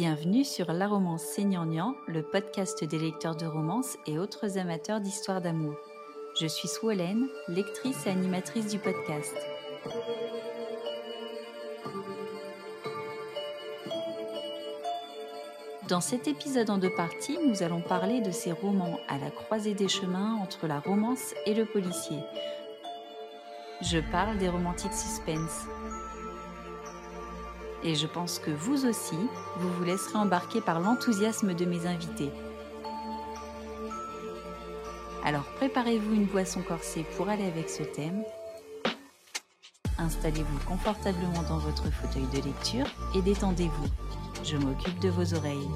Bienvenue sur La Romance Seigneur le podcast des lecteurs de romances et autres amateurs d'histoires d'amour. Je suis Swolène, lectrice et animatrice du podcast. Dans cet épisode en deux parties, nous allons parler de ces romans à la croisée des chemins entre la romance et le policier. Je parle des romantiques suspense. Et je pense que vous aussi, vous vous laisserez embarquer par l'enthousiasme de mes invités. Alors préparez-vous une boisson corsée pour aller avec ce thème. Installez-vous confortablement dans votre fauteuil de lecture et détendez-vous. Je m'occupe de vos oreilles.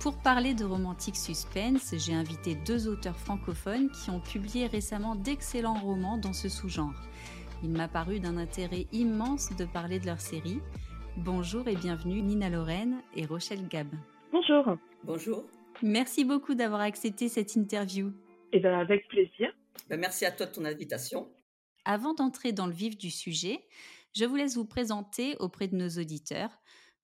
Pour parler de romantique suspense, j'ai invité deux auteurs francophones qui ont publié récemment d'excellents romans dans ce sous-genre. Il m'a paru d'un intérêt immense de parler de leur série. Bonjour et bienvenue Nina Lorraine et Rochelle Gab. Bonjour. Bonjour. Merci beaucoup d'avoir accepté cette interview. Et eh bien avec plaisir. Ben, merci à toi de ton invitation. Avant d'entrer dans le vif du sujet, je vous laisse vous présenter auprès de nos auditeurs.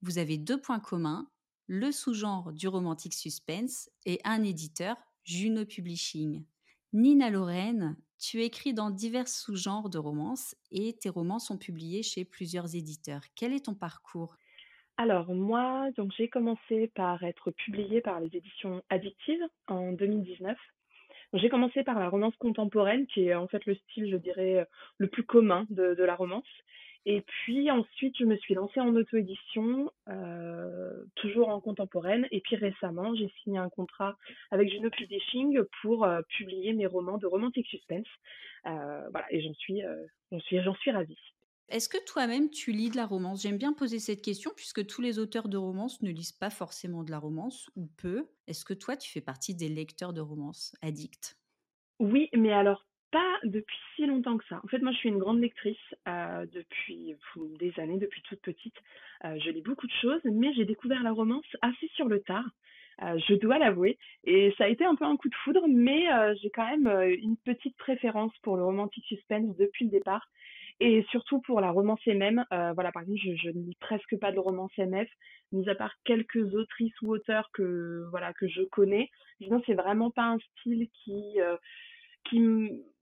Vous avez deux points communs le sous-genre du romantique suspense et un éditeur, Juno Publishing. Nina Lorraine, tu écris dans divers sous-genres de romances et tes romans sont publiés chez plusieurs éditeurs. Quel est ton parcours? Alors moi, donc j'ai commencé par être publiée par les éditions Addictives en 2019. J'ai commencé par la romance contemporaine, qui est en fait le style, je dirais, le plus commun de la romance. Et puis ensuite, je me suis lancée en auto-édition, euh, toujours en contemporaine. Et puis récemment, j'ai signé un contrat avec Juno Publishing pour euh, publier mes romans de romantic suspense. Euh, voilà, et j'en suis, j'en suis, j'en suis ravie. Est-ce que toi-même tu lis de la romance? J'aime bien poser cette question puisque tous les auteurs de romance ne lisent pas forcément de la romance ou peu. Est-ce que toi tu fais partie des lecteurs de romance addicts? Oui, mais alors pas depuis si longtemps que ça. En fait, moi, je suis une grande lectrice euh, depuis des années, depuis toute petite. Euh, je lis beaucoup de choses, mais j'ai découvert la romance assez sur le tard. Euh, je dois l'avouer. Et ça a été un peu un coup de foudre, mais j'ai quand même une petite préférence pour le romantic suspense depuis le départ. Et surtout pour la romance MM. voilà, par exemple, je, ne lis presque pas de romance MF, mis à part quelques autrices ou auteurs que, voilà, que je connais. Sinon, c'est vraiment pas un style qui, qui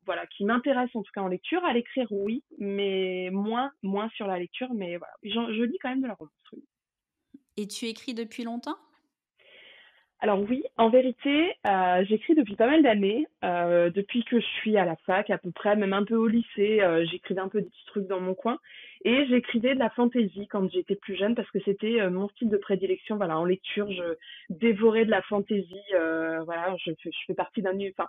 voilà, qui m'intéresse en tout cas en lecture. À l'écrire, oui, mais moins, moins sur la lecture. Mais voilà, je, lis quand même de la romance. Et tu écris depuis longtemps? Alors oui, en vérité, euh, j'écris depuis pas mal d'années, euh, depuis que je suis à la fac à peu près, même un peu au lycée, euh, j'écrivais un peu des petits trucs dans mon coin, et j'écrivais de la fantaisie quand j'étais plus jeune parce que c'était mon style de prédilection. Voilà, en lecture, je dévorais de la fantaisie. voilà, je, je fais partie d'un, enfin,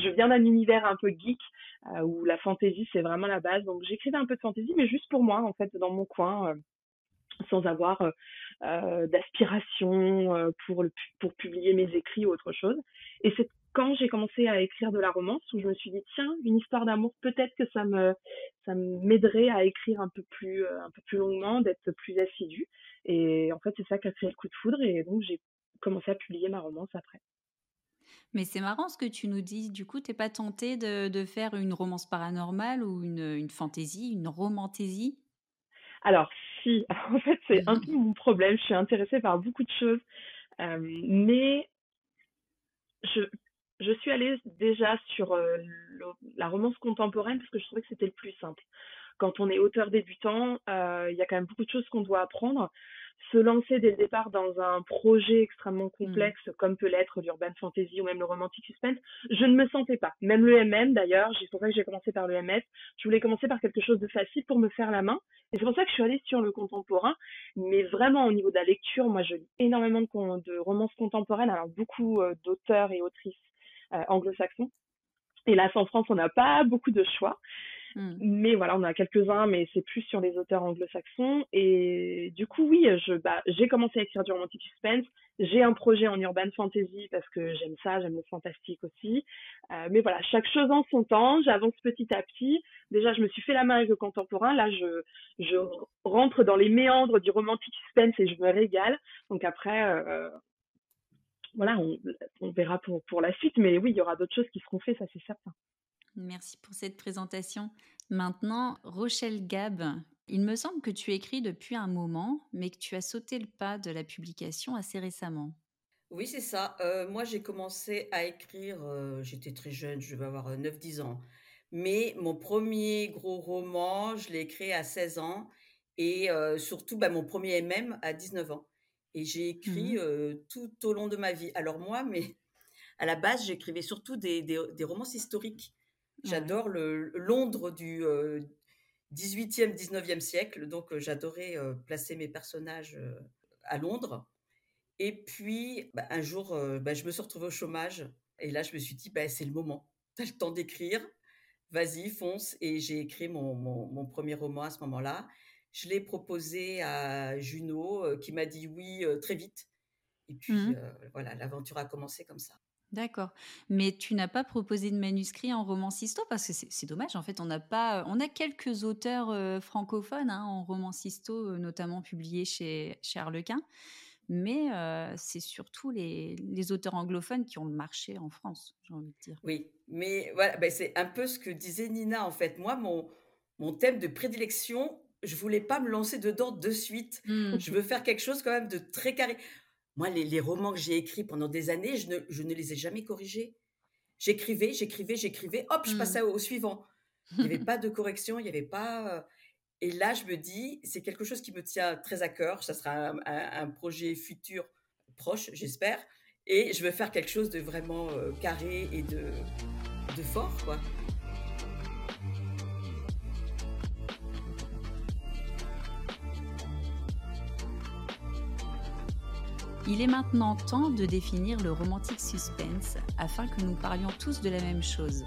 je, viens d'un univers un peu geek euh, où la fantaisie c'est vraiment la base. Donc j'écrivais un peu de fantaisie, mais juste pour moi en fait dans mon coin, euh, sans avoir euh, d'aspiration pour pour publier mes écrits ou autre chose. Et c'est quand j'ai commencé à écrire de la romance où je me suis dit tiens une histoire d'amour peut-être que ça me ça m'aiderait à écrire un peu plus un peu plus longuement d'être plus assidue et en fait c'est ça qui a créé le coup de foudre et donc j'ai commencé à publier ma romance après. Mais c'est marrant ce que tu nous dis. Du coup, t'es pas tenté de, de, faire une romance paranormale ou une, une fantaisie, une romantaisie Alors, si. En fait, c'est un peu mon problème. Je suis intéressée par beaucoup de choses. Euh, mais je, je suis allée déjà sur euh, la romance contemporaine parce que je trouvais que c'était le plus simple. Quand on est auteur débutant, euh, il y a quand même beaucoup de choses qu'on doit apprendre se lancer dès le départ dans un projet extrêmement mmh. complexe comme peut l'être l'urban fantasy ou même le romantic suspense, je ne me sentais pas. Même le MM d'ailleurs, c'est pour ça que j'ai commencé par le MS. Je voulais commencer par quelque chose de facile pour me faire la main. Et c'est pour ça que je suis allée sur le contemporain. Mais vraiment au niveau de la lecture, moi je lis énormément de, de romances contemporaines, alors beaucoup euh, d'auteurs et autrices euh, anglo-saxons. Et là, en France, on n'a pas beaucoup de choix. Mm. Mais voilà, on a quelques-uns, mais c'est plus sur les auteurs anglo-saxons. Et du coup, oui, je, bah, j'ai commencé à écrire du romantic suspense. J'ai un projet en urban fantasy parce que j'aime ça, j'aime le fantastique aussi. Euh, mais voilà, chaque chose en son temps, j'avance petit à petit. Déjà, je me suis fait la main avec le contemporain. Là, je, je rentre dans les méandres du romantic suspense et je me régale. Donc après, euh, voilà, on, verra pour, pour la suite, mais oui, il y aura d'autres choses qui seront faites, ça c'est certain. Merci pour cette présentation. Maintenant, Rochelle Gab, il me semble que tu écris depuis un moment, mais que tu as sauté le pas de la publication assez récemment. Oui, c'est ça. Euh, moi, j'ai commencé à écrire, euh, j'étais très jeune, je vais avoir 9-10 ans. Mais mon premier gros roman, je l'ai écrit à 16 ans et euh, surtout bah, mon premier MM à 19 ans. Et j'ai écrit mmh tout au long de ma vie. Alors moi, mais à la base, j'écrivais surtout des, des, romans historiques. J'adore le Londres du 18e, 19e siècle. Donc j'adorais placer mes personnages à Londres. Et puis, bah, un jour, bah, je me suis retrouvée au chômage. Et là, je me suis dit, bah, c'est le moment. Tu as le temps d'écrire. Vas-y, fonce. Et j'ai écrit mon, mon, premier roman à ce moment-là. Je l'ai proposé à Juno, qui m'a dit oui très vite. Et puis, mmh voilà, l'aventure a commencé comme ça. D'accord. Mais tu n'as pas proposé de manuscrit en romancisto parce que c'est dommage. En fait, on n'a pas, on a quelques auteurs francophones hein, en romancisto, notamment publiés chez, chez Harlequin mais c'est surtout les, auteurs anglophones qui ont le marché en France, j'ai envie de dire. Oui, mais voilà, ben c'est un peu ce que disait Nina en fait. Moi, mon, mon thème de prédilection, je voulais pas me lancer dedans de suite. Mmh. Je veux faire quelque chose quand même de très carré. Moi, les, romans que j'ai écrits pendant des années, je ne, je ne les ai jamais corrigés. J'écrivais, j'écrivais, j'écrivais, hop, je mmh. passais au, suivant. Il n'y avait pas de correction, il n'y avait pas. Et là, je me dis, c'est quelque chose qui me tient très à cœur. Ça sera un, projet futur proche, j'espère. Et je veux faire quelque chose de vraiment euh, carré et de, de fort, quoi. Il est maintenant temps de définir le romantique suspense afin que nous parlions tous de la même chose,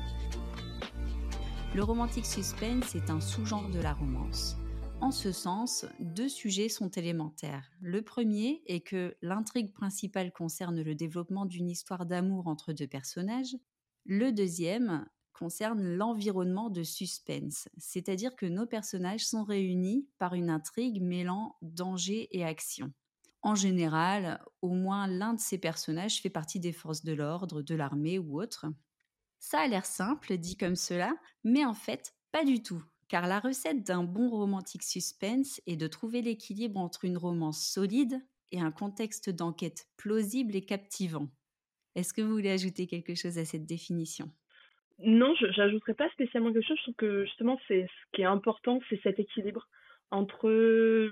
le romantique suspense est un sous-genre de la romance. En ce sens, deux sujets sont élémentaires. Le premier est que l'intrigue principale concerne le développement d'une histoire d'amour entre deux personnages. Le deuxième concerne l'environnement de suspense, c'est-à-dire que nos personnages sont réunis par une intrigue mêlant danger et action. En général, au moins l'un de ces personnages fait partie des forces de l'ordre, de l'armée ou autre. Ça a l'air simple, dit comme cela, mais en fait, pas du tout. Car la recette d'un bon romantique suspense est de trouver l'équilibre entre une romance solide et un contexte d'enquête plausible et captivant. Est-ce que vous voulez ajouter quelque chose à cette définition? Non, je n'ajouterai pas spécialement quelque chose. Je trouve que justement, c'est ce qui est important, c'est cet équilibre entre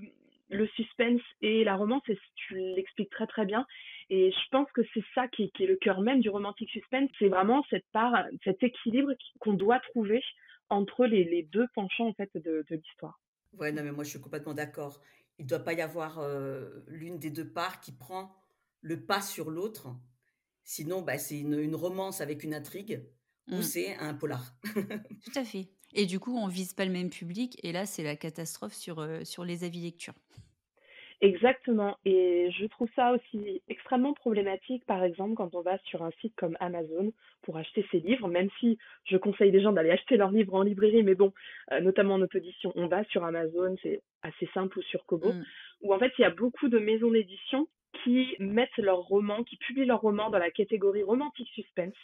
le suspense et la romance, et tu l'expliques très très bien. Et je pense que c'est ça qui, est le cœur même du romantique suspense, c'est vraiment cette part, cet équilibre qu'on doit trouver entre les, deux penchants en fait de, l'histoire. Ouais, non mais moi je suis complètement d'accord. Il ne doit pas y avoir euh, l'une des deux parts qui prend le pas sur l'autre. Sinon, bah, c'est une, romance avec une intrigue ou mmh. c'est un polar. Tout à fait. Et du coup, on vise pas le même public. Et là, c'est la catastrophe sur, euh, sur les avis lecture. Exactement. Et je trouve ça aussi extrêmement problématique, par exemple, quand on va sur un site comme Amazon pour acheter ses livres, même si je conseille des gens d'aller acheter leurs livres en librairie, mais bon, euh, notamment en auto-édition, on va sur Amazon, c'est assez simple, ou sur Kobo, mmh. où en fait, il y a beaucoup de maisons d'édition qui mettent leurs romans, qui publient leurs romans dans la catégorie romantique suspense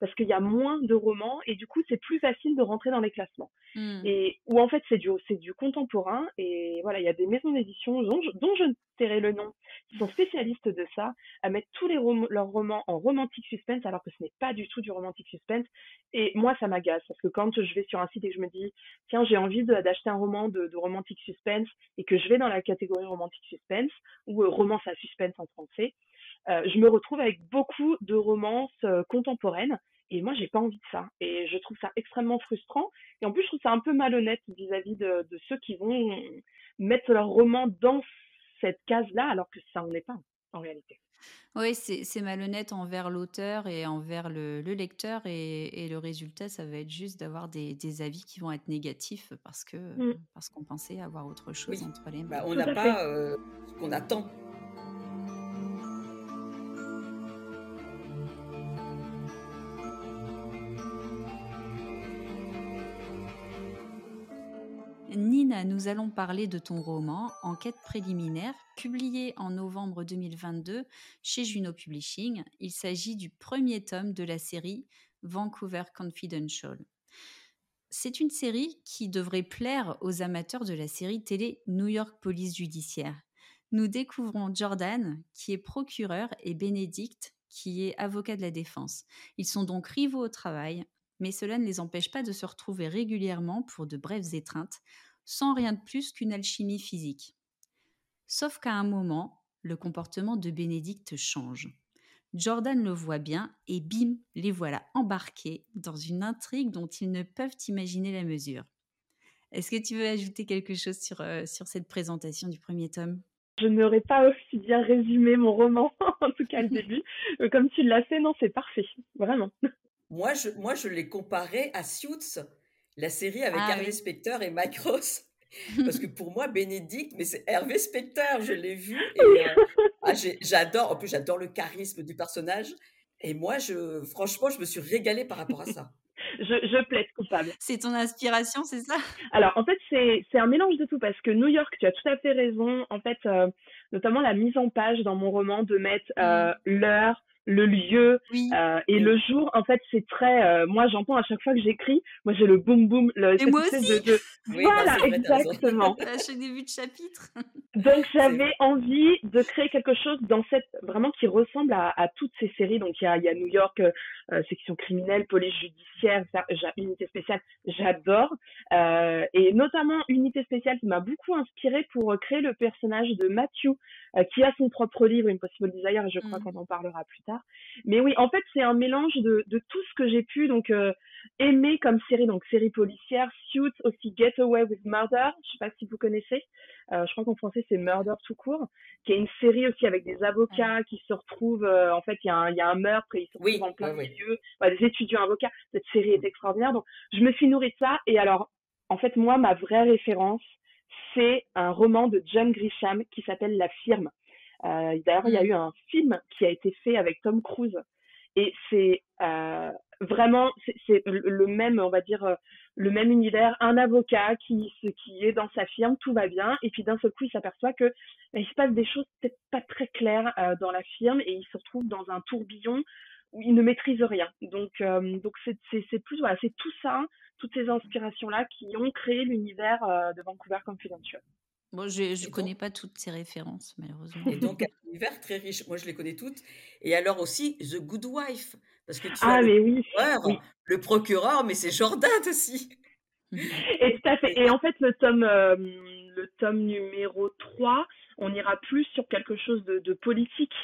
parce qu'il y a moins de romans et du coup c'est plus facile de rentrer dans les classements. Mmh. Et où en fait c'est du c'est du contemporain et voilà il y a des maisons d'édition dont, dont je, tairai le nom qui sont spécialistes de ça à mettre tous les leurs romans en romantique suspense alors que ce n'est pas du tout du romantique suspense et moi ça m'agace parce que quand je vais sur un site et que je me dis tiens j'ai envie d'acheter un roman de, de, romantique suspense et que je vais dans la catégorie romantique suspense ou euh, romance à suspense en français je me retrouve avec beaucoup de romances euh, contemporaines et moi, j'ai pas envie de ça. Et je trouve ça extrêmement frustrant. Et en plus, je trouve ça un peu malhonnête vis-à-vis de, ceux qui vont mettre leur roman dans cette case-là, alors que ça n'en est pas en réalité. Oui, c'est malhonnête envers l'auteur et envers le, lecteur. Et, le résultat, ça va être juste d'avoir des, avis qui vont être négatifs parce que mmh. parce qu'on pensait avoir autre chose entre les mains. Bah, on n'a pas euh, ce qu'on attend Nous allons parler de ton roman Enquête préliminaire, publié en novembre 2022 chez Juno Publishing. Il s'agit du premier tome de la série Vancouver Confidential. C'est une série qui devrait plaire aux amateurs de la série télé New York Police Judiciaire. Nous découvrons Jordan, qui est procureur, et Bénédicte, qui est avocat de la défense. Ils sont donc rivaux au travail, mais cela ne les empêche pas de se retrouver régulièrement pour de brèves étreintes, sans rien de plus qu'une alchimie physique. Sauf qu'à un moment, le comportement de Bénédicte change. Jordan le voit bien et bim, les voilà embarqués dans une intrigue dont ils ne peuvent imaginer la mesure. Est-ce que tu veux ajouter quelque chose sur, euh, sur cette présentation du premier tome? Je n'aurais pas aussi bien résumé mon roman, en tout cas le début. Euh, comme tu l'as fait, non, c'est parfait, vraiment. Moi, je, moi, je l'ai comparé à Suits, la série avec ah Hervé Specter et Mike Ross. Parce que pour moi, Bénédicte, mais c'est Hervé Specter, je l'ai vu. Et, euh, ah, j'adore, en plus, j'adore le charisme du personnage. Et moi, je, franchement, je me suis régalée par rapport à ça. je, je plaide coupable. C'est ton inspiration, c'est ça? Alors, en fait, c'est un mélange de tout parce que New York, tu as tout à fait raison. En fait, euh, notamment la mise en page dans mon roman de mettre euh, mmh. l'heure, le lieu euh, et le jour en fait c'est très euh, moi j'entends à chaque fois que j'écris moi j'ai le boum boom le et moi aussi. De, voilà exactement. À chaque début de chapitre donc j'avais envie de créer quelque chose dans cette vraiment qui ressemble à, à toutes ces séries. Donc il y a, y a, New York euh, section criminelle police judiciaire unité spéciale j'adore. Et notamment unité spéciale qui m'a beaucoup inspiré pour créer le personnage de Matthew qui a son propre livre Impossible Desire et je crois mmh. qu'on en parlera plus tard mais oui, en fait, c'est un mélange de, de tout ce que j'ai pu donc euh, aimer comme série, donc série policière, Suits, aussi Get Away with Murder, je sais pas si vous connaissez, euh, je crois qu'en français c'est Murder tout court, qui est une série aussi avec des avocats qui se retrouvent, euh, en fait, il y, a un, y a un meurtre et ils se retrouvent en plein milieu, des étudiants avocats. Cette série est extraordinaire, donc je me suis nourrie de ça. Et alors, en fait, moi, ma vraie référence, c'est un roman de John Grisham qui s'appelle La Firme. Euh, D'ailleurs, il y a mm. eu un film qui a été fait avec Tom Cruise. Et c'est euh, vraiment, c'est le même, on va dire, euh, le même univers. Un avocat qui, qui est dans sa firme, tout va bien. Et puis d'un seul coup, il s'aperçoit que il se passe des choses peut-être pas très claires euh, dans la firme et il se retrouve dans un tourbillon où il ne maîtrise rien. Donc, euh, donc c'est plus, voilà, c'est tout ça, toutes ces inspirations-là qui ont créé l'univers de Vancouver Confidential. Bon, je ne connais pas toutes ces références, malheureusement. Et donc, un univers très riche. Moi, je les connais toutes. Et alors aussi, The Good Wife. Parce que tu ah, as mais le, oui, procureur, le procureur, mais c'est Jordan aussi. Et tout à fait. Et en fait, le tome, euh, le tome numéro 3, on ira plus sur quelque chose de, de politique,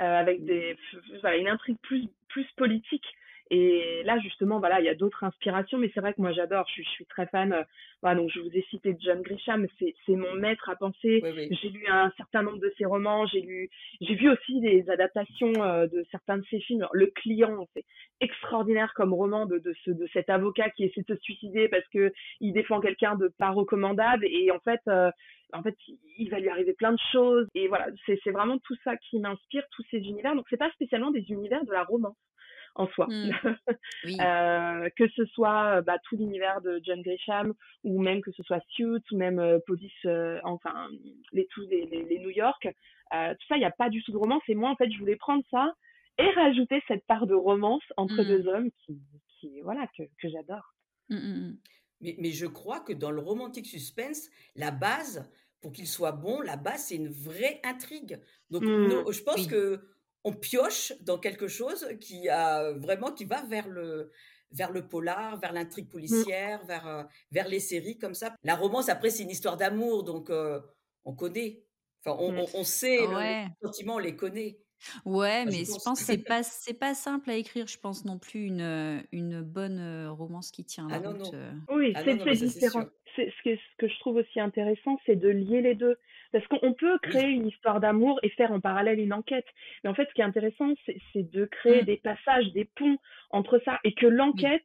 euh, avec des, voilà, une intrigue plus, plus politique. Et là, justement, voilà, il y a d'autres inspirations, mais c'est vrai que moi, j'adore. Je, je, suis très fan. Euh, voilà, donc, je vous ai cité John Grisham, c'est mon maître à penser. J'ai lu un certain nombre de ses romans. J'ai lu, j'ai vu aussi des adaptations euh, de certains de ses films. Le Client, c'est extraordinaire comme roman de, de, ce, de cet avocat qui essaie de se suicider parce que il défend quelqu'un de pas recommandable. Et en fait, euh, en fait, il va lui arriver plein de choses. Et voilà, c'est vraiment tout ça qui m'inspire, tous ces univers. Donc, c'est pas spécialement des univers de la romance en soi. Mmh. euh, que ce soit bah, tout l'univers de John Grisham ou même que ce soit Suits ou même euh, Police, euh, enfin les tous les, les, New York, euh, tout ça, il n'y a pas du tout de romance. Et moi, en fait, je voulais prendre ça et rajouter cette part de romance entre mmh. deux hommes qui, qui voilà, que, que j'adore. Mmh, mais, mais je crois que dans le romantique suspense, la base, pour qu'il soit bon, la base, c'est une vraie intrigue. Donc, je pense que on pioche dans quelque chose qui a vraiment qui va vers le vers le polar, vers l'intrigue mmh. policière, vers euh, vers les séries comme ça. La romance après c'est une histoire d'amour donc euh, on connaît. Enfin on, on, sait les sentiments, on les connaît. Ouais, mais je pense que c'est pas c'est pas simple à écrire, je pense non plus une une bonne romance qui tient la ah route. Oui, ah c'est différent. C'est ce que, ce que je trouve aussi intéressant, c'est de lier les deux. Parce qu'on peut créer une histoire d'amour et faire en parallèle une enquête. Mais en fait, ce qui est intéressant, c'est de créer mmh. des passages, des ponts entre ça et que l'enquête,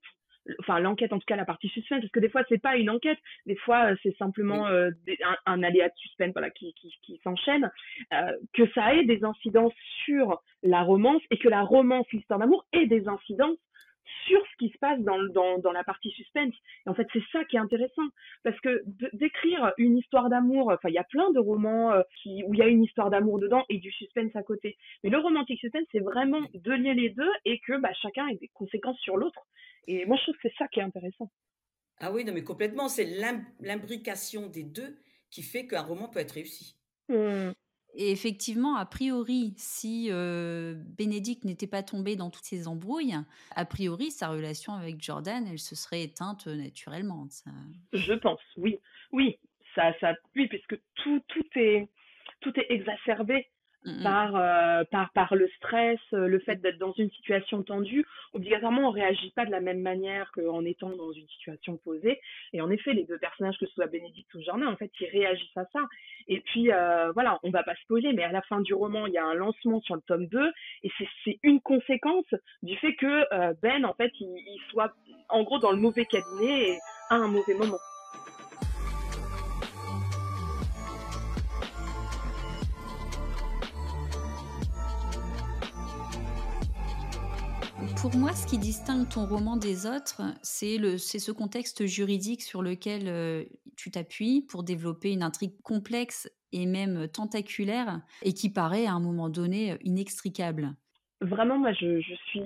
enfin l'enquête en tout cas la partie suspense parce que des fois c'est pas une enquête. Des fois euh, c'est simplement euh, un, un, aléa de suspense voilà qui qui, qui s'enchaîne. Euh, que ça ait des incidences sur la romance et que la romance l'histoire d'amour ait des incidences sur ce qui se passe dans, dans, dans la partie suspense. Et en fait, c'est ça qui est intéressant. Parce que d'écrire une histoire d'amour, enfin, il y a plein de romans euh, qui, où il y a une histoire d'amour dedans et du suspense à côté. Mais le romantique suspense, c'est vraiment de lier les deux et que bah, chacun ait des conséquences sur l'autre. Et moi, je trouve que c'est ça qui est intéressant. Ah oui, non, mais complètement. C'est l'imbrication des deux qui fait qu'un roman peut être réussi. Mmh. Et effectivement, a priori, si Bénédicte n'était pas tombé dans toutes ces embrouilles, a priori, sa relation avec Jordan, elle se serait éteinte naturellement. Je pense, oui. Oui, ça, ça, oui, puisque tout, tout, est, tout est exacerbé Mmh par, euh, par, par le stress, euh, le fait d'être dans une situation tendue. Obligatoirement, on réagit pas de la même manière qu'en étant dans une situation posée. Et en effet, les deux personnages, que ce soit Bénédicte ou Jordan, en fait, ils réagissent à ça. Et puis, euh, voilà, on va pas spoiler, mais à la fin du roman, il y a un lancement sur le tome 2, et c'est une conséquence du fait que euh, Ben, en fait, il, il soit en gros dans le mauvais cabinet et à un mauvais moment. Pour moi, ce qui distingue ton roman des autres, c'est ce contexte juridique sur lequel euh, tu t'appuies pour développer une intrigue complexe et même tentaculaire et qui paraît à un moment donné inextricable. Vraiment, moi, je, suis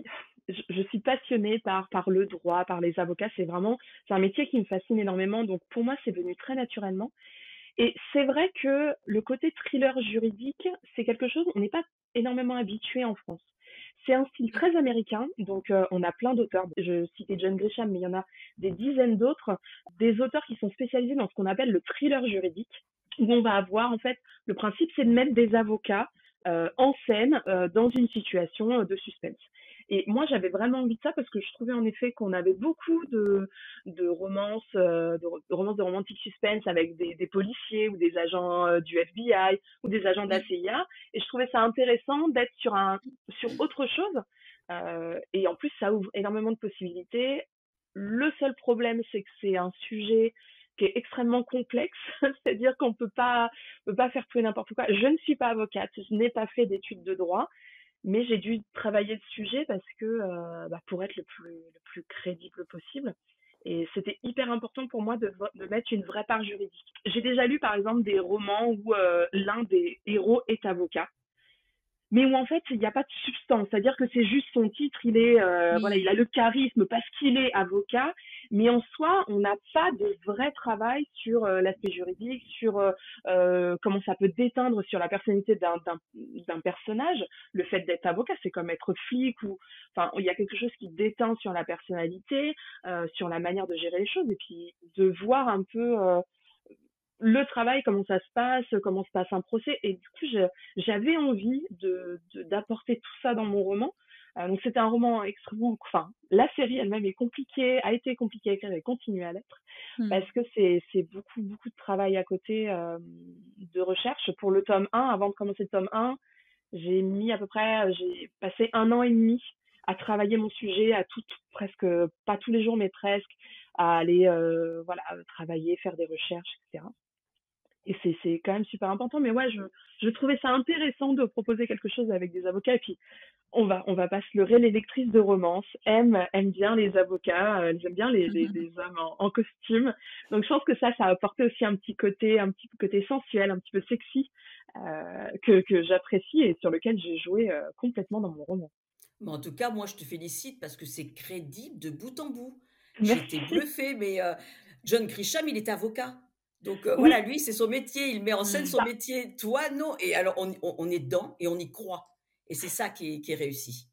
je, suis passionnée par, par le droit, par les avocats. C'est vraiment, un métier qui me fascine énormément. Donc, pour moi, c'est venu très naturellement. Et c'est vrai que le côté thriller juridique, c'est quelque chose, on n'est pas énormément habitué en France. C'est un style très américain, donc euh, on a plein d'auteurs. Je citais John Grisham, mais il y en a des dizaines d'autres, des auteurs qui sont spécialisés dans ce qu'on appelle le thriller juridique, où on va avoir en fait le principe, c'est de mettre des avocats euh, en scène euh, dans une situation de suspense. Et moi, j'avais vraiment envie de ça parce que je trouvais en effet qu'on avait beaucoup de, de romances, euh, de, romances de romantique suspense avec des, des policiers ou des agents euh, du FBI ou des agents de la CIA. Et je trouvais ça intéressant d'être sur un, sur autre chose. Euh, et en plus, ça ouvre énormément de possibilités. Le seul problème, c'est que c'est un sujet qui est extrêmement complexe, c'est-à-dire qu'on peut pas, peut pas faire tout et n'importe quoi. Je ne suis pas avocate, je n'ai pas fait d'études de droit, mais j'ai dû travailler le sujet parce que euh, bah, pour être le plus, le plus crédible possible. Et c'était hyper important pour moi de, de, mettre une vraie part juridique. J'ai déjà lu par exemple des romans où euh, l'un des héros est avocat mais où en fait il n'y a pas de substance, c'est-à-dire que c'est juste son titre, il est euh, voilà, il a le charisme parce qu'il est avocat, mais en soi on n'a pas de vrai travail sur euh, l'aspect juridique, sur euh, comment ça peut déteindre sur la personnalité d'un personnage. Le fait d'être avocat, c'est comme être flic ou enfin il y a quelque chose qui déteint sur la personnalité, sur la manière de gérer les choses et puis de voir un peu le travail, comment ça se passe, comment se passe un procès. Et du coup, j'avais envie de d'apporter tout ça dans mon roman. Euh, donc c'était un roman extrêmement, enfin la série elle-même est compliquée, a été compliquée à écrire et continue à l'être mmh. parce que c'est c'est beaucoup beaucoup de travail à côté euh, de recherche pour le tome 1. Avant de commencer le tome 1, j'ai mis à peu près, j'ai passé un an et demi à travailler mon sujet, à tout, presque pas tous les jours mais presque, à aller euh, voilà travailler, faire des recherches, etc et c'est c'est quand même super important mais ouais je je trouvais ça intéressant de proposer quelque chose avec des avocats. Et puis on va on va pas se leurrer les lectrices de romance aiment aiment bien les avocats euh, elles aiment bien les, les, hommes en, costume. Donc je pense que ça ça a apporté aussi un petit côté un petit côté sensuel un petit peu sexy euh, que que j'apprécie et sur lequel j'ai joué euh, complètement dans mon roman. Mais en tout cas moi je te félicite parce que c'est crédible de bout en bout. J'étais bluffée mais euh, John Grisham il est avocat donc euh, voilà, lui, c'est son métier, il met en scène son métier. Toi, non. Et alors, on, on, est dedans et on y croit. Et c'est ça qui est, qui est, réussi.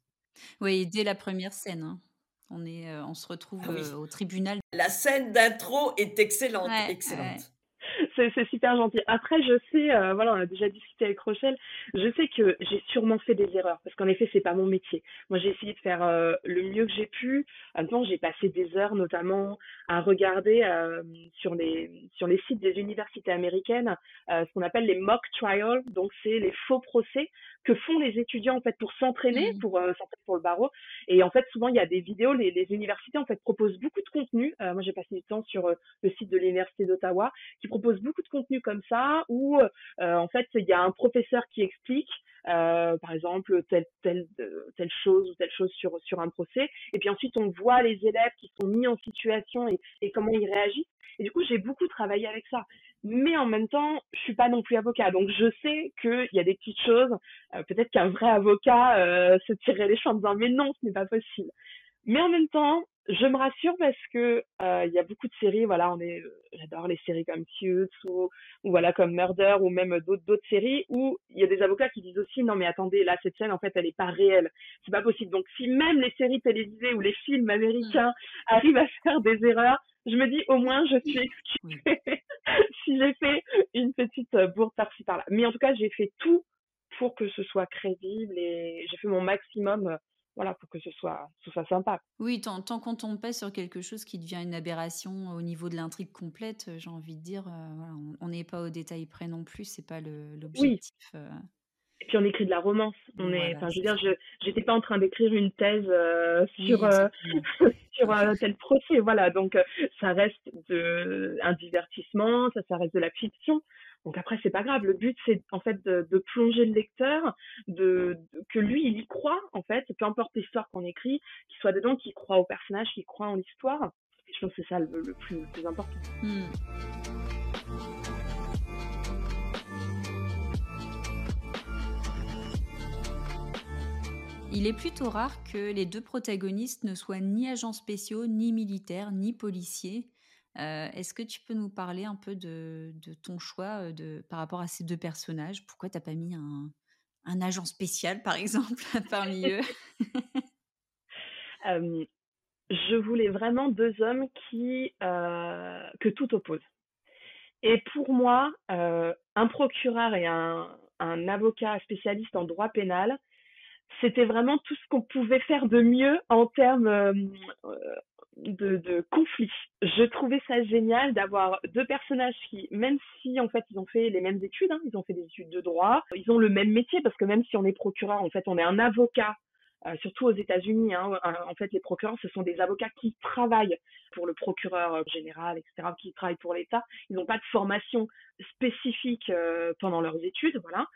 Oui, dès la première scène. Hein. On, est, euh, on se retrouve ah euh, au tribunal. La scène d'intro est excellente. excellente c'est super gentil. Après, je sais, euh, voilà, on a déjà discuté avec Rochelle, je sais que j'ai sûrement fait des erreurs parce qu'en effet, c'est pas mon métier. Moi, j'ai essayé de faire euh, le mieux que j'ai pu. Maintenant, j'ai passé des heures, notamment, à regarder euh, sur les sur les sites des universités américaines ce qu'on appelle les mock trials. Donc, c'est les faux procès que font les étudiants en fait pour s'entraîner, mmh. pour s'entraîner pour le barreau. Et en fait, souvent, il y a des vidéos. Les, les universités en fait proposent beaucoup de contenu. moi, j'ai passé du temps sur le site de l'université d'Ottawa qui propose beaucoup de contenu comme ça où euh, en fait il y a un professeur qui explique par exemple telle telle telle chose ou telle chose sur sur un procès. Et puis ensuite on voit les élèves qui sont mis en situation et, et comment ils réagissent. Et du coup j'ai beaucoup travaillé avec ça. Mais en même temps, je suis pas non plus avocat, donc je sais qu'il y a des petites choses. Peut-être qu'un vrai avocat se tirerait les cheveux en disant mais non, ce n'est pas possible. Mais en même temps, je me rassure parce que euh, il y a beaucoup de séries, voilà, on est, j'adore les séries comme Suits ou, ou voilà comme Murder ou même d'autres d'autres séries où il y a des avocats qui disent aussi non mais attendez là cette scène en fait elle est pas réelle, c'est pas possible. Donc si même les séries télévisées ou les films américains mmh. arrivent à faire des erreurs, je me dis au moins je suis excusée si j'ai fait une petite bourde par-ci par-là. Mais en tout cas j'ai fait tout pour que ce soit crédible et j'ai fait mon maximum voilà, pour que ce soit, ce soit sympa. Oui, tant, tant qu'on tombe pas sur quelque chose qui devient une aberration au niveau de l'intrigue complète, j'ai envie de dire, euh, on n'est pas au détail près non plus, c'est pas l'objectif. Oui. Euh. Et puis on écrit de la romance. On est, enfin, je veux dire, je j'étais pas en train d'écrire une thèse euh, sur sur tel procès, voilà. Donc ça reste un divertissement, ça, ça reste de la fiction. Donc après, c'est pas grave. Le but, c'est en fait de, de, plonger le lecteur, de, que lui, il y croit, en fait, peu importe l'histoire qu'on écrit, qu'il soit dedans, qu'il croit au personnage, qu'il croit en l'histoire. Je pense que c'est ça le, plus, le, plus, important. Hmm. Il est plutôt rare que les deux protagonistes ne soient ni agents spéciaux, ni militaires, ni policiers. Euh, est-ce que tu peux nous parler un peu de, ton choix de, par rapport à ces deux personnages? Pourquoi tu n'as pas mis un, agent spécial, par exemple, parmi eux? Je voulais vraiment deux hommes qui que tout oppose. Et pour moi, un procureur et un, avocat spécialiste en droit pénal, c'était vraiment tout ce qu'on pouvait faire de mieux en termes de, de conflit. Je trouvais ça génial d'avoir deux personnages qui, même si en fait ils ont fait les mêmes études, hein, ils ont fait des études de droit, ils ont le même métier parce que même si on est procureur, en fait on est un avocat. Euh, surtout aux États-Unis, hein, euh, en fait, les procureurs, ce sont des avocats qui travaillent pour le procureur général, etc., qui travaillent pour l'État. Ils n'ont pas de formation spécifique euh, pendant leurs études, voilà.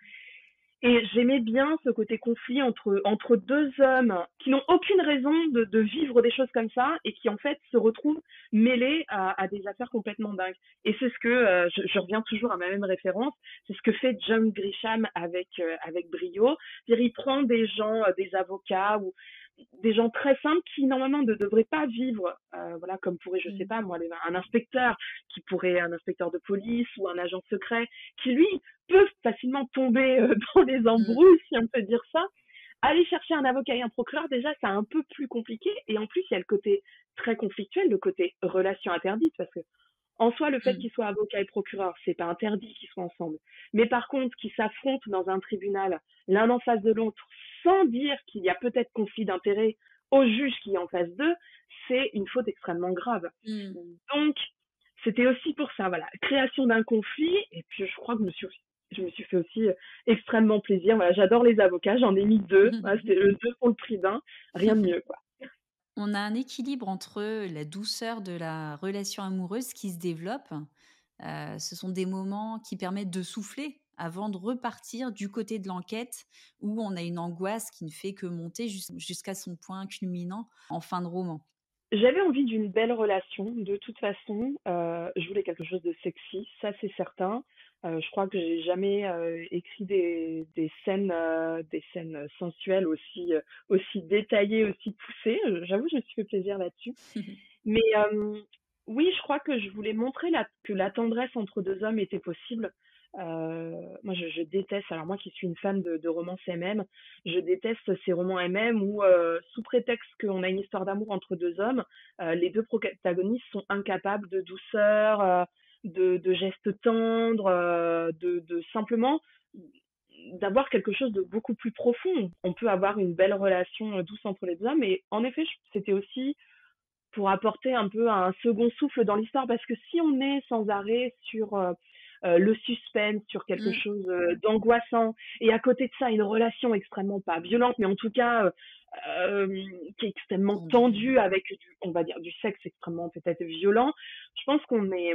Et j'aimais bien ce côté conflit entre, entre deux hommes qui n'ont aucune raison de, de, vivre des choses comme ça et qui en fait se retrouvent mêlés à, à des affaires complètement dingues. Et c'est ce que, euh, je, je, reviens toujours à ma même référence, c'est ce que fait John Grisham avec, euh, avec brio. Il prend des gens, euh, des avocats ou des gens très simples qui normalement ne devraient pas vivre, euh, voilà, comme pourrait, je sais mm. pas moi, un inspecteur qui pourrait, un inspecteur de police ou un agent secret, qui lui peut facilement tomber euh, dans les mm. embrouilles, si on peut dire ça. Aller chercher un avocat et un procureur, déjà, c'est un peu plus compliqué. Et en plus, il y a le côté très conflictuel, le côté relation interdite, parce que en soi, le fait mm. qu'ils soient avocat et procureur, c'est pas interdit qu'ils soient ensemble. Mais par contre, qu'ils s'affrontent dans un tribunal, l'un en face de l'autre, sans dire qu'il y a peut-être conflit d'intérêt au juge qui est en face d'eux, c'est une faute extrêmement grave. Mm. Donc, c'était aussi pour ça, voilà, création d'un conflit, et puis je crois que je me suis, je me suis fait aussi extrêmement plaisir. Voilà, j'adore les avocats, j'en ai mis deux, c'était le deux pour le prix d'un, rien de mieux, quoi. On a un équilibre entre la douceur de la relation amoureuse qui se développe. Euh, ce sont des moments qui permettent de souffler avant de repartir du côté de l'enquête où on a une angoisse qui ne fait que monter jusqu'à son point culminant en fin de roman. J'avais envie d'une belle relation, de toute façon. Euh, je voulais quelque chose de sexy, ça c'est certain. Euh, je crois que j'ai jamais euh, écrit des, des scènes, des scènes sensuelles aussi, aussi détaillées, aussi poussées. J'avoue, je me suis fait plaisir là-dessus. Mais oui, je crois que je voulais montrer la, que la tendresse entre deux hommes était possible. Euh, moi, je, déteste, alors moi qui suis une fan de, de romans MM, je déteste ces romans MM où, euh, sous prétexte qu'on a une histoire d'amour entre deux hommes, euh, les deux protagonistes sont incapables de douceur, de, gestes tendres, de, de simplement d'avoir quelque chose de beaucoup plus profond. On peut avoir une belle relation douce entre les deux hommes, et en effet, c'était aussi pour apporter un peu un second souffle dans l'histoire, parce que si on est sans arrêt sur euh, le suspense sur quelque mmh. chose euh, d'angoissant et à côté de ça une relation extrêmement pas violente mais en tout cas euh, qui est extrêmement tendue avec on va dire du sexe extrêmement peut-être violent je pense qu'on est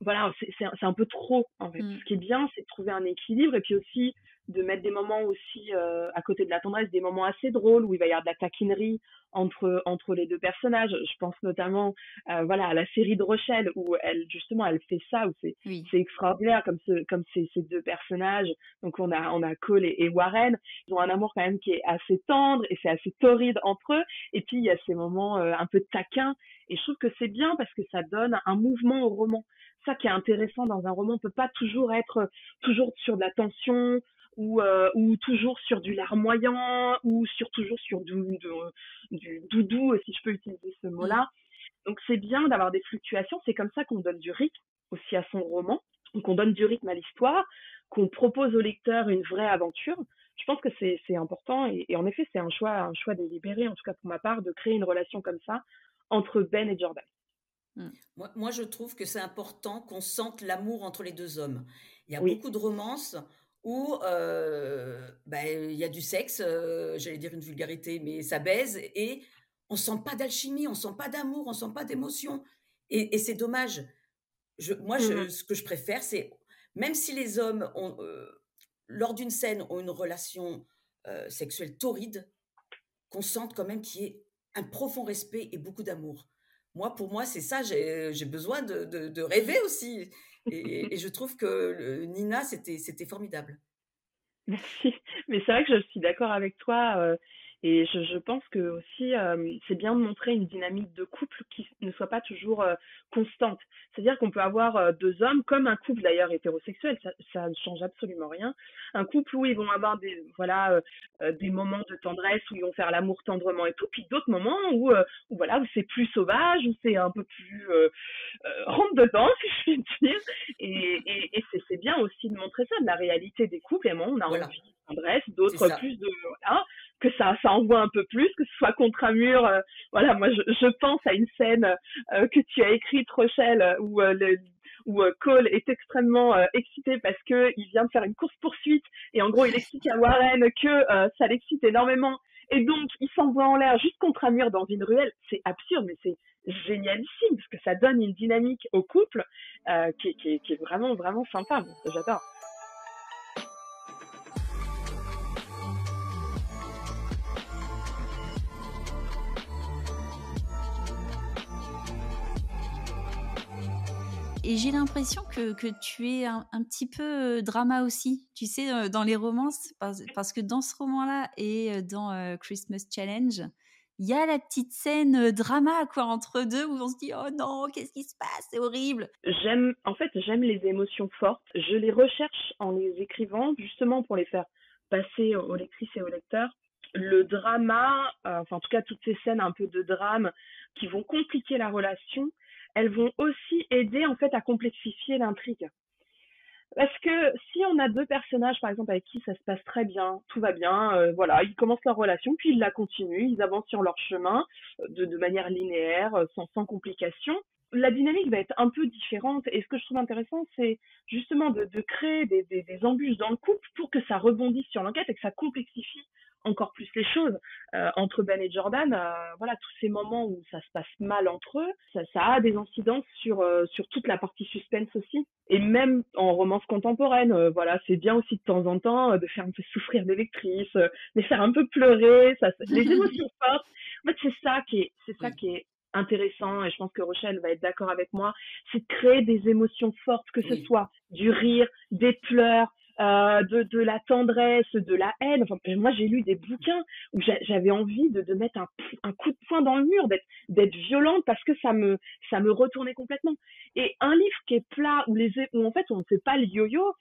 voilà c'est un peu trop en fait mmh. ce qui est bien c'est de trouver un équilibre et puis aussi de mettre des moments aussi euh, à côté de la tendresse, des moments assez drôles où il va y avoir de la taquinerie entre entre les deux personnages. Je pense notamment euh, voilà à la série de Rochelle où elle justement elle fait ça où c'est c'est extraordinaire comme ce comme ces, ces deux personnages. Donc on a on a Cole et, Warren, ils ont un amour quand même qui est assez tendre et c'est assez torride entre eux. Et puis il y a ces moments euh, un peu taquins et je trouve que c'est bien parce que ça donne un mouvement au roman ça qui est intéressant dans un roman. On peut pas toujours être toujours sur de la tension, ou, euh, ou toujours sur du larmoyant ou sur toujours sur du, du, doudou si je peux utiliser ce mot-là. Donc c'est bien d'avoir des fluctuations, c'est comme ça qu'on donne du rythme aussi à son roman, qu'on donne du rythme à l'histoire, qu'on propose au lecteur une vraie aventure. Je pense que c'est important et, et, en effet c'est un choix un choix délibéré en tout cas pour ma part de créer une relation comme ça entre Ben et Jordan. Mmh. Moi, moi, je trouve que c'est important qu'on sente l'amour entre les deux hommes. Il y a beaucoup de romances où bah, il y a du sexe, j'allais dire une vulgarité, mais ça baise, et on sent pas d'alchimie, on sent pas d'amour, on sent pas d'émotion. Et, c'est dommage. Je, moi, je, mmh ce que je préfère, c'est, même si les hommes, ont, lors d'une scène, ont une relation sexuelle torride, qu'on sente quand même qu'il y ait un profond respect et beaucoup d'amour. Moi, pour moi, c'est ça, j'ai besoin de, de, rêver aussi. Et, je trouve que Nina, c'était formidable. Merci. Mais c'est vrai que je suis d'accord avec toi. Euh, et je, je pense que aussi, euh, c'est bien de montrer une dynamique de couple qui ne soit pas toujours euh, constante. C'est-à-dire qu'on peut avoir euh, deux hommes, comme un couple d'ailleurs hétérosexuel, ça, ça ne change absolument rien. Un couple où ils vont avoir des, voilà, des moments de tendresse, où ils vont faire l'amour tendrement et tout, puis d'autres moments où, où voilà, où c'est plus sauvage, où c'est un peu plus rentre dedans, si je puis dire. Et, et, et c'est bien aussi de montrer ça, de la réalité des couples. Et moi, on a envie de tendresse, d'autres plus de voilà que ça, ça envoie un peu plus, que ce soit contre un mur. Euh, voilà, moi, je, pense à une scène euh, que tu as écrite, Rochelle, où euh, le, où Cole est extrêmement excité parce que il vient de faire une course poursuite et en gros il explique à Warren que ça l'excite énormément et donc il s'envoie en l'air juste contre un mur dans une ruelle. C'est absurde mais c'est génialissime parce que ça donne une dynamique au couple qui, qui, qui, est vraiment vraiment sympa. J'adore. Et j'ai l'impression que, que, tu es un, petit peu euh, drama aussi, tu sais, euh, dans les romances, parce, que dans ce roman-là et euh, dans Christmas Challenge, il y a la petite scène drama quoi entre deux où on se dit oh non qu'est-ce qui se passe c'est horrible. J'aime en fait j'aime les émotions fortes. Je les recherche en les écrivant justement pour les faire passer aux lectrices et aux lecteurs. Le drama enfin en tout cas toutes ces scènes un peu de drame qui vont compliquer la relation elles vont aussi aider en fait à complexifier l'intrigue. Parce que si on a deux personnages, par exemple, avec qui ça se passe très bien, tout va bien, euh, voilà, ils commencent leur relation, puis ils la continuent, ils avancent sur leur chemin euh, de, manière linéaire, euh, sans, sans complication. La dynamique va être un peu différente. Et ce que je trouve intéressant, c'est justement de, créer des embûches dans le couple pour que ça rebondisse sur l'enquête et que ça complexifie encore plus les choses. Euh, entre Ben et Jordan, euh, voilà, tous ces moments où ça se passe mal entre eux, ça, ça a des incidences sur, euh, sur toute la partie suspense aussi. Et même en romance contemporaine, voilà, c'est bien aussi de temps en temps de faire un peu souffrir des lectrices, de les faire un peu pleurer, ça, les émotions fortes. En fait, c'est ça qui est, c'est ça qui est intéressant et je pense que Rochelle va être d'accord avec moi, c'est de créer des émotions fortes, que ce soit du rire, des pleurs, euh, de, de la tendresse, de la haine. Enfin, moi, j'ai lu des bouquins où j'avais envie de, de mettre un, un, coup de poing dans le mur, d'être violente parce que ça me ça me retournait complètement. Et un livre qui est plat où les où en fait on ne fait pas le yo-yo.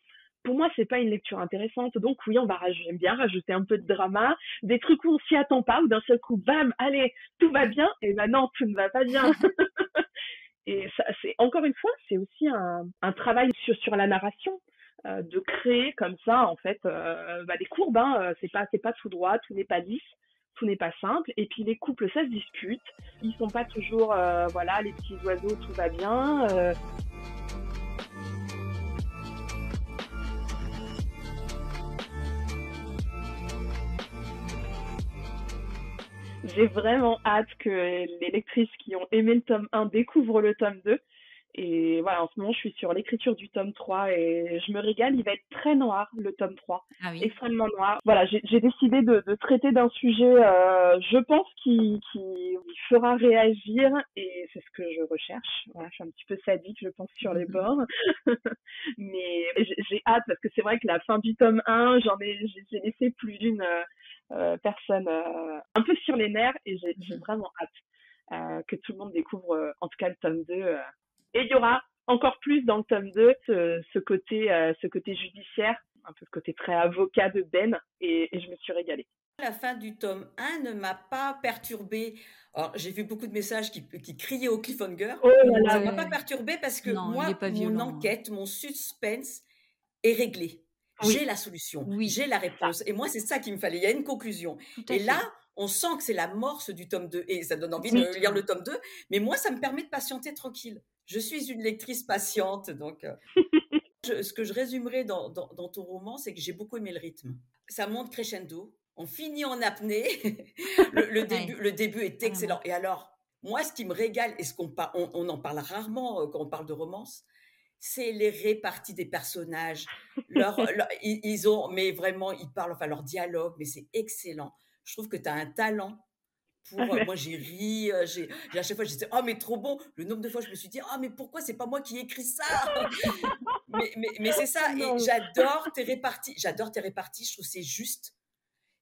Pour moi, c'est pas une lecture intéressante. Donc oui, on va j'aime bien rajouter un peu de drama, des trucs où on s'y attend pas, où d'un seul coup, bam, allez, tout va bien. Et ben non, tout ne va pas bien. et ça, c'est encore une fois, c'est aussi un, un travail sur sur la narration euh, de créer comme ça en fait euh, bah, des courbes. Hein, euh, c'est pas c'est pas tout droit, tout n'est pas lisse, tout n'est pas simple. Et puis les couples ça se dispute. Ils sont pas toujours voilà les petits oiseaux tout va bien. J'ai vraiment hâte que les lectrices qui ont aimé le tome 1 découvrent le tome 2 Et voilà, en ce moment, je suis sur l'écriture du tome 3 et je me régale. Il va être très noir, le tome 3. Ah oui. Extrêmement noir. Voilà, j'ai décidé de, de, traiter d'un sujet, euh, je pense, qui, qui fera réagir et c'est ce que je recherche. Voilà, je suis un petit peu sadique, je pense, sur les mhm. bords. Mais j'ai hâte parce que c'est vrai que la fin du tome 1, j'en ai, j'ai laissé plus d'une euh, personne euh, un peu sur les nerfs et j'ai mhm. vraiment hâte. Euh, que tout le monde découvre, euh, en tout cas le tome 2, et il y aura encore plus dans le tome 2 ce, côté, euh, ce côté judiciaire, un peu ce côté très avocat de Ben, et, je me suis régalée. La fin du tome 1 ne m'a pas perturbée. Alors, j'ai vu beaucoup de messages qui, qui criaient au cliffhanger. Oh ça ne m'a pas perturbée parce que moi, mon hein. enquête, mon suspense est réglé. J'ai la solution, oui. j'ai la réponse. Et moi, c'est ça qu'il me fallait. Il y a une conclusion. Et là, on sent que c'est l'amorce du tome 2 et ça donne envie de lire le tome 2. Mais moi, ça me permet de patienter tranquille. Je suis une lectrice patiente, donc euh, ce que je résumerai dans, ton roman, c'est que j'ai beaucoup aimé le rythme. Ça monte crescendo, on finit en apnée. le, début, le début est excellent. Et alors, moi, ce qui me régale et ce qu'on on, en parle rarement euh, quand on parle de romance, c'est les réparties des personnages. ils, ont, mais vraiment, ils parlent, enfin leur dialogue, mais c'est excellent. Je trouve que tu as un talent pour, euh, moi j'ai ri, euh, j'ai, à chaque fois je disais oh mais trop bon. Le nombre de fois je me suis dit oh mais pourquoi c'est pas moi qui ai écrit ça? Mais, mais, mais c'est ça et j'adore tes réparties, j'adore tes réparties. Je trouve c'est juste,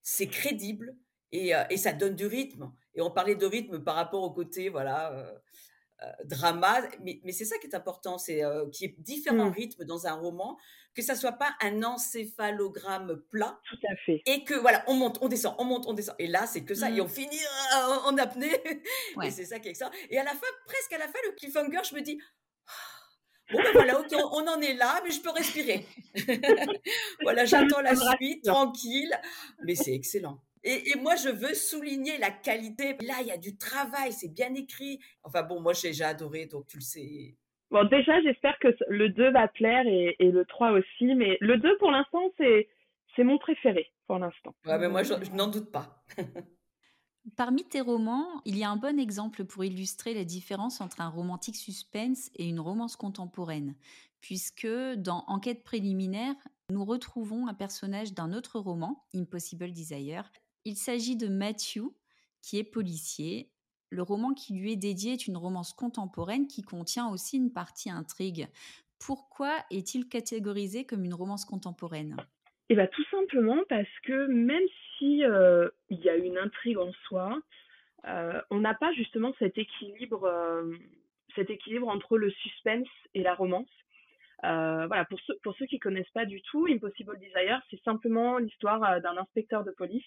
c'est crédible et, euh, et, ça donne du rythme. Et on parlait de rythme par rapport au côté voilà drama, mais, mais c'est ça qui est important, c'est qu'il y ait différents mmh. rythmes dans un roman que ça soit pas un encéphalogramme plat. Tout à fait. Et que voilà, on monte, on descend, on monte, on descend. Et là, c'est que ça. Et mmh. on finit euh, en apnée. Et c'est ça qui est ça. Et à la fin, presque à la fin, le cliffhanger, je me dis. Bon, ben voilà, on en est là, mais je peux respirer. voilà, j'attends la suite, tranquille. Mais c'est excellent. Et, et, moi, je veux souligner la qualité. Là, il y a du travail, c'est bien écrit. Enfin bon, moi, j'ai adoré, donc tu le sais. Bon, déjà, j'espère que le 2 va plaire et, et, le 3 aussi, mais le 2, pour l'instant, c'est, c'est mon préféré, pour l'instant. Ouais, mais moi, je, n'en doute pas. Parmi tes romans, il y a un bon exemple pour illustrer la différence entre un romantique suspense et une romance contemporaine, puisque dans Enquête préliminaire, nous retrouvons un personnage d'un autre roman, Impossible Desire. Il s'agit de Matthew, qui est policier, le roman qui lui est dédié est une romance contemporaine qui contient aussi une partie intrigue. Pourquoi est-il catégorisé comme une romance contemporaine? Eh bien, tout simplement parce que même si euh, il y a une intrigue en soi, euh, on n'a pas justement cet équilibre, euh, cet équilibre entre le suspense et la romance. voilà, pour ceux, pour ceux qui connaissent pas du tout, Impossible Desire, c'est simplement l'histoire d'un inspecteur de police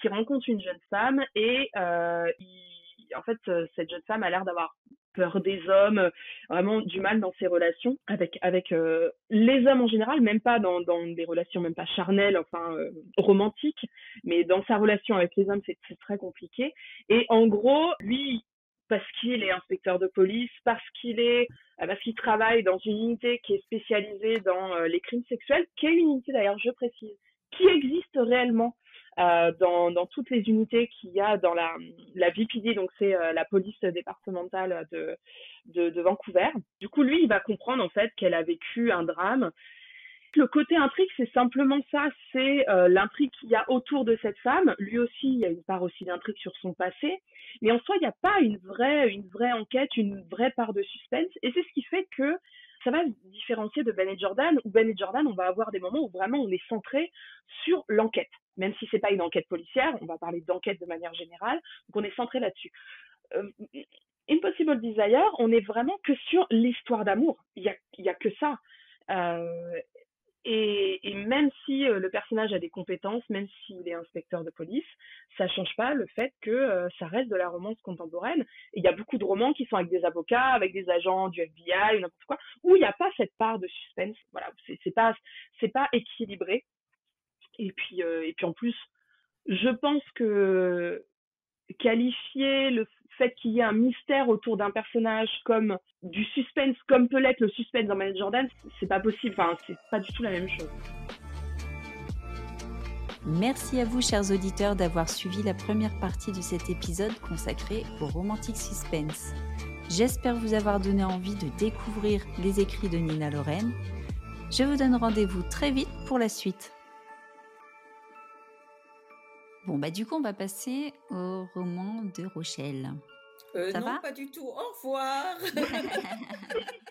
qui rencontre une jeune femme et il en fait, euh, cette jeune femme a l'air d'avoir peur des hommes, euh, vraiment du mal dans ses relations avec euh, les hommes en général, même pas dans, dans des relations même pas charnelles, enfin romantiques, mais dans sa relation avec les hommes, c'est très compliqué. Et en gros, lui, parce qu'il est inspecteur de police, parce qu'il est parce qu'il travaille dans une unité qui est spécialisée dans les crimes sexuels, qui est une unité d'ailleurs, je précise, qui existe réellement euh, dans, toutes les unités qu'il y a dans la, la VPD, donc c'est euh, la police départementale de, de, de, Vancouver. Du coup, lui, il va comprendre en fait qu'elle a vécu un drame. Le côté intrigue, c'est simplement ça, c'est euh, l'intrigue qu'il y a autour de cette femme. Lui aussi, il y a une part aussi d'intrigue sur son passé, mais en soi, il n'y a pas une vraie, une vraie enquête, une vraie part de suspense, et c'est ce qui fait que ça va différencier de Ben et Jordan, où Ben et Jordan, on va avoir des moments où vraiment on est centré sur l'enquête. Même si c'est pas une enquête policière, on va parler d'enquête de manière générale, donc on est centré là-dessus. Euh, Impossible Desire, on est vraiment que sur l'histoire d'amour. Il y a, y a que ça. Euh, et, même si euh, le personnage a des compétences, même s'il est inspecteur de police, ça change pas le fait que euh, ça reste de la romance contemporaine. Il y a beaucoup de romans qui sont avec des avocats, avec des agents du FBI n'importe quoi, où il n'y a pas cette part de suspense. Voilà, c'est pas c'est pas équilibré. Et puis euh, et puis en plus, je pense que qualifier le fait qu'il y ait un mystère autour d'un personnage comme du suspense, comme peut l'être le suspense dans Manet Jordan, c'est pas possible. Enfin, c'est pas du tout la même chose. Merci à vous, chers auditeurs, d'avoir suivi la première partie de cet épisode consacré au romantique suspense. J'espère vous avoir donné envie de découvrir les écrits de Nina Lorraine. Je vous donne rendez-vous très vite pour la suite. Bon, bah du coup, on va passer au roman de Rochelle. Euh, non, pas du tout. Au revoir.